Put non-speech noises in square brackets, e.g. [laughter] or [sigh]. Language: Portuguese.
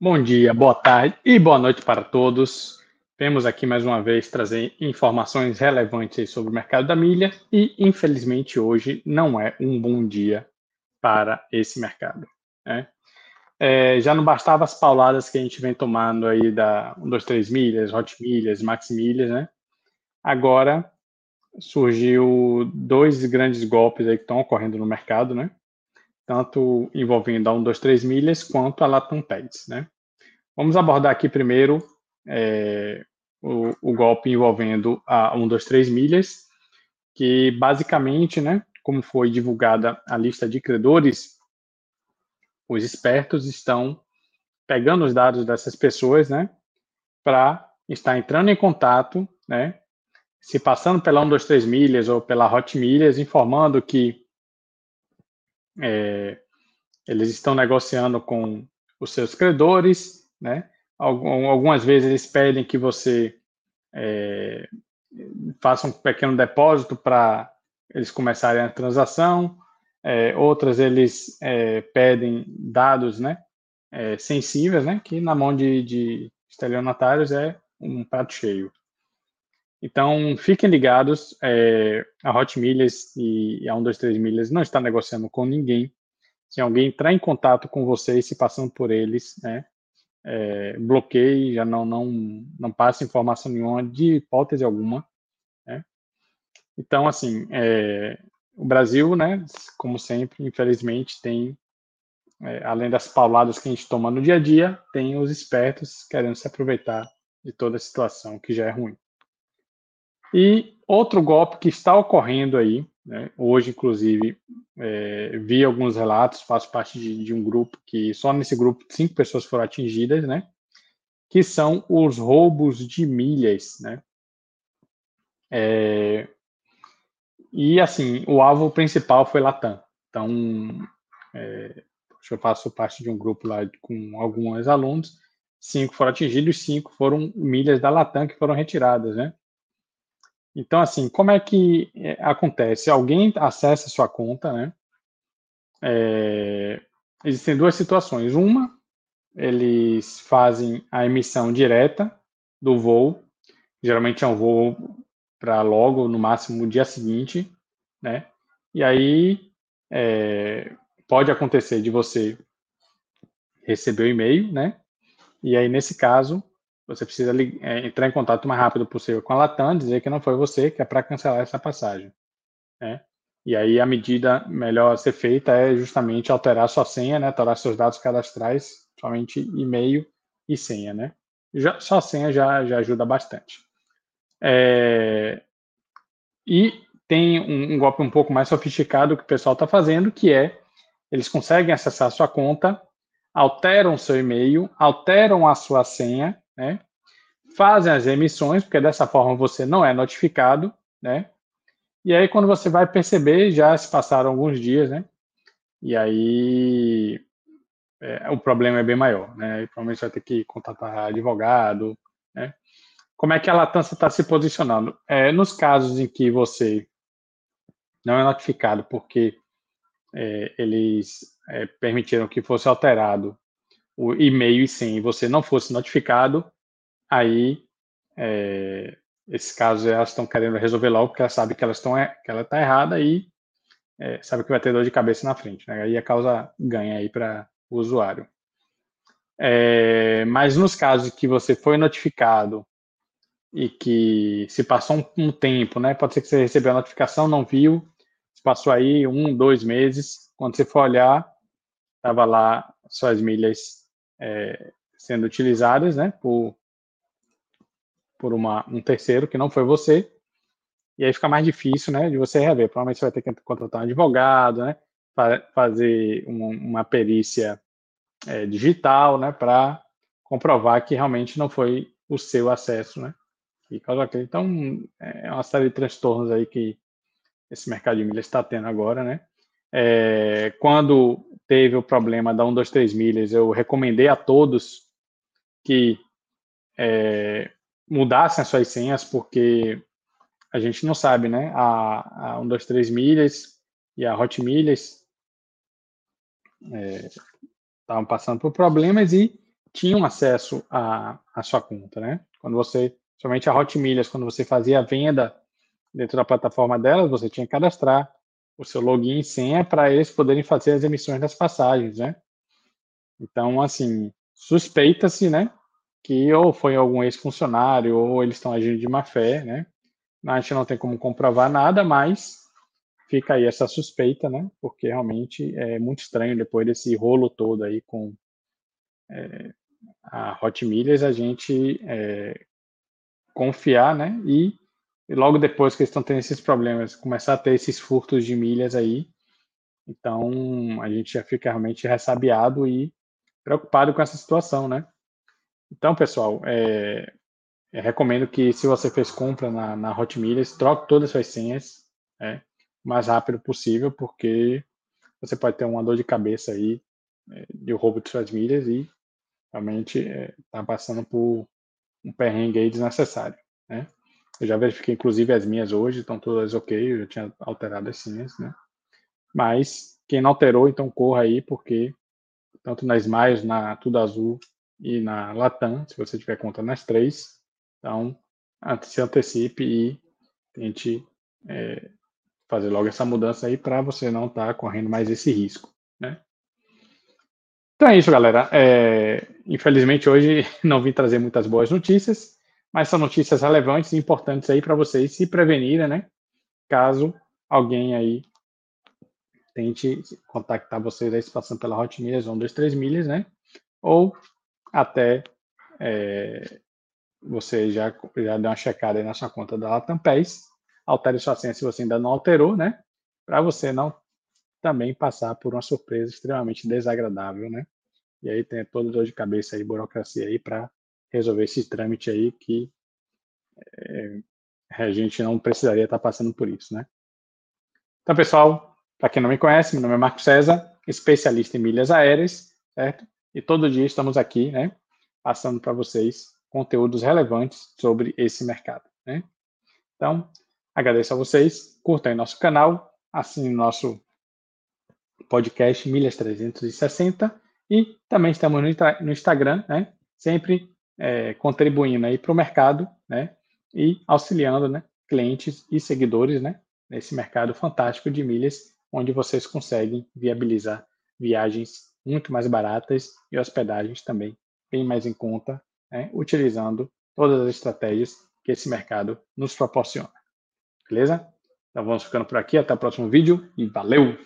Bom dia, boa tarde e boa noite para todos. Vemos aqui mais uma vez trazer informações relevantes sobre o mercado da milha e, infelizmente, hoje não é um bom dia para esse mercado. Né? É, já não bastava as pauladas que a gente vem tomando aí da 1, 2, 3 milhas, hot milhas, max milhas, né? Agora surgiu dois grandes golpes aí que estão ocorrendo no mercado, né? Tanto envolvendo a 1, 2, 3 milhas quanto a Latam Pets, né? Vamos abordar aqui primeiro é, o, o, golpe envolvendo a 1, 2, 3 milhas, que basicamente, né, como foi divulgada a lista de credores, os espertos estão pegando os dados dessas pessoas, né, para estar entrando em contato, né, se passando pela 1, 2, 3 milhas ou pela Hot Milhas, informando que é, eles estão negociando com os seus credores, né? Algumas vezes eles pedem que você é, faça um pequeno depósito para eles começarem a transação. É, outras eles é, pedem dados, né? É, sensíveis, né? Que na mão de, de estelionatários é um prato cheio. Então, fiquem ligados, é, a Hot Milhas e a 123 Milhas não está negociando com ninguém. Se alguém entrar em contato com vocês, se passando por eles, né, é, bloqueie, já não, não, não passe informação nenhuma, de hipótese alguma. Né. Então, assim, é, o Brasil, né, como sempre, infelizmente, tem, é, além das pauladas que a gente toma no dia a dia, tem os espertos querendo se aproveitar de toda a situação que já é ruim. E outro golpe que está ocorrendo aí, né, hoje, inclusive, é, vi alguns relatos, faço parte de, de, um grupo que só nesse grupo cinco pessoas foram atingidas, né? Que são os roubos de milhas, né? É, e assim, o alvo principal foi Latam. Então, é, eu faço parte de um grupo lá com alguns alunos, cinco foram atingidos, cinco foram milhas da Latam que foram retiradas, né? Então, assim, como é que é, acontece? Alguém acessa sua conta, né? É, existem duas situações. Uma, eles fazem a emissão direta do voo, geralmente é um voo para logo, no máximo, no dia seguinte, né? E aí é, pode acontecer de você receber o e-mail, né? E aí, nesse caso, você precisa é, entrar em contato o mais rápido possível com a Latam, dizer que não foi você, que é para cancelar essa passagem. Né? E aí a medida melhor a ser feita é justamente alterar sua senha, né? alterar seus dados cadastrais, somente e-mail e senha. Né? Já, só a senha já, já ajuda bastante. É... E tem um, um, golpe um pouco mais sofisticado que o pessoal está fazendo, que é eles conseguem acessar a sua conta, alteram seu e-mail, alteram a sua senha né? Fazem as emissões, porque dessa forma você não é notificado, né? E aí, quando você vai perceber, já se passaram alguns dias, né? E aí é, o problema é bem maior, né? E provavelmente vai ter que contatar advogado, né? Como é que a latência está se posicionando? É, nos casos em que você não é notificado porque é, eles é, permitiram que fosse alterado o e-mail e senha e você não fosse notificado, aí é, esses casos elas estão querendo resolver logo porque elas sabem que elas estão que ela está errada e é, sabe que vai ter dor de cabeça na frente, né? Aí a causa ganha aí para o usuário. É, mas nos casos que você foi notificado e que se passou um, um, tempo, né? Pode ser que você recebeu a notificação, não viu, se passou aí um, dois meses, quando você for olhar, estava lá suas milhas é, sendo utilizadas né, por, por uma, um terceiro que não foi você, e aí fica mais difícil né, de você rever. Provavelmente você vai ter que contratar um advogado, né, fazer uma, uma perícia é, digital né, para comprovar que realmente não foi o seu acesso. Né, e causa Então, é uma série de transtornos aí que esse mercado de milhas está tendo agora, né? É, quando teve o problema da 1, 2, 3 milhas, eu recomendei a todos que é, mudassem as suas senhas, porque a gente não sabe, né? A, a 1, 2, 3 milhas e a Hot Milhas estavam é, passando por problemas e tinham acesso à, à sua conta, né? Quando você, somente a Hot Milhas, quando você fazia a venda dentro da plataforma delas, você tinha que cadastrar o seu login e senha para eles poderem fazer as emissões das passagens, né? Então, assim, suspeita-se, né, que ou foi algum ex-funcionário ou eles estão agindo de má fé, né? A gente não tem como comprovar nada, mas fica aí essa suspeita, né? Porque realmente é muito estranho depois desse rolo todo aí com é, a Hot Milhas, a gente é, confiar, né? E, logo depois que eles estão tendo esses problemas, começar a ter esses furtos de milhas aí, então a gente já fica realmente ressabiado e preocupado com essa situação, né? Então, pessoal, é, recomendo que se você fez compra na, na Hot troque todas as suas senhas, né? o mais rápido possível, porque você pode ter uma dor de cabeça aí é, de roubo de suas milhas e realmente está é, passando por um perrengue aí desnecessário, né? Eu já verifiquei, inclusive, as minhas hoje, estão todas ok, eu já tinha alterado as senhas, né? Mas quem não alterou, então corra aí, porque tanto na Smiles, na Tudo Azul e na Latam, se você tiver conta nas três, então se antecipe e tente é, fazer logo essa mudança aí para você não estar tá correndo mais esse risco, né? Então é isso, galera. É, infelizmente hoje [laughs] não vim trazer muitas boas notícias, mas são notícias relevantes e importantes aí para vocês se prevenirem, né? Caso alguém aí tente contactar vocês aí passando pela Hot Milhas 1, 2, 3 milhas, né? Ou até é, você já, já deu uma checada aí na sua conta da Latam Pass, altere sua senha se você ainda não alterou, né? Para você não também passar por uma surpresa extremamente desagradável, né? E aí tem toda dor de cabeça aí, burocracia aí para resolver esse trâmite aí que é, a gente não precisaria estar tá passando por isso, né? Então, pessoal, para quem não me conhece, meu nome é Marco César, especialista em milhas aéreas, certo? E todo dia estamos aqui, né, passando para vocês conteúdos relevantes sobre esse mercado, né? Então, agradeço a vocês, curtam nosso canal, assinem nosso podcast Milhas 360 e também estamos no, no Instagram, né? Sempre é, contribuindo aí para o mercado, né? E auxiliando, né? Clientes e seguidores, né? Nesse mercado fantástico de milhas, onde vocês conseguem viabilizar viagens muito mais baratas e hospedagens também bem mais em conta, né? utilizando todas as estratégias que esse mercado nos proporciona. Beleza? Então vamos ficando por aqui, até o próximo vídeo e valeu!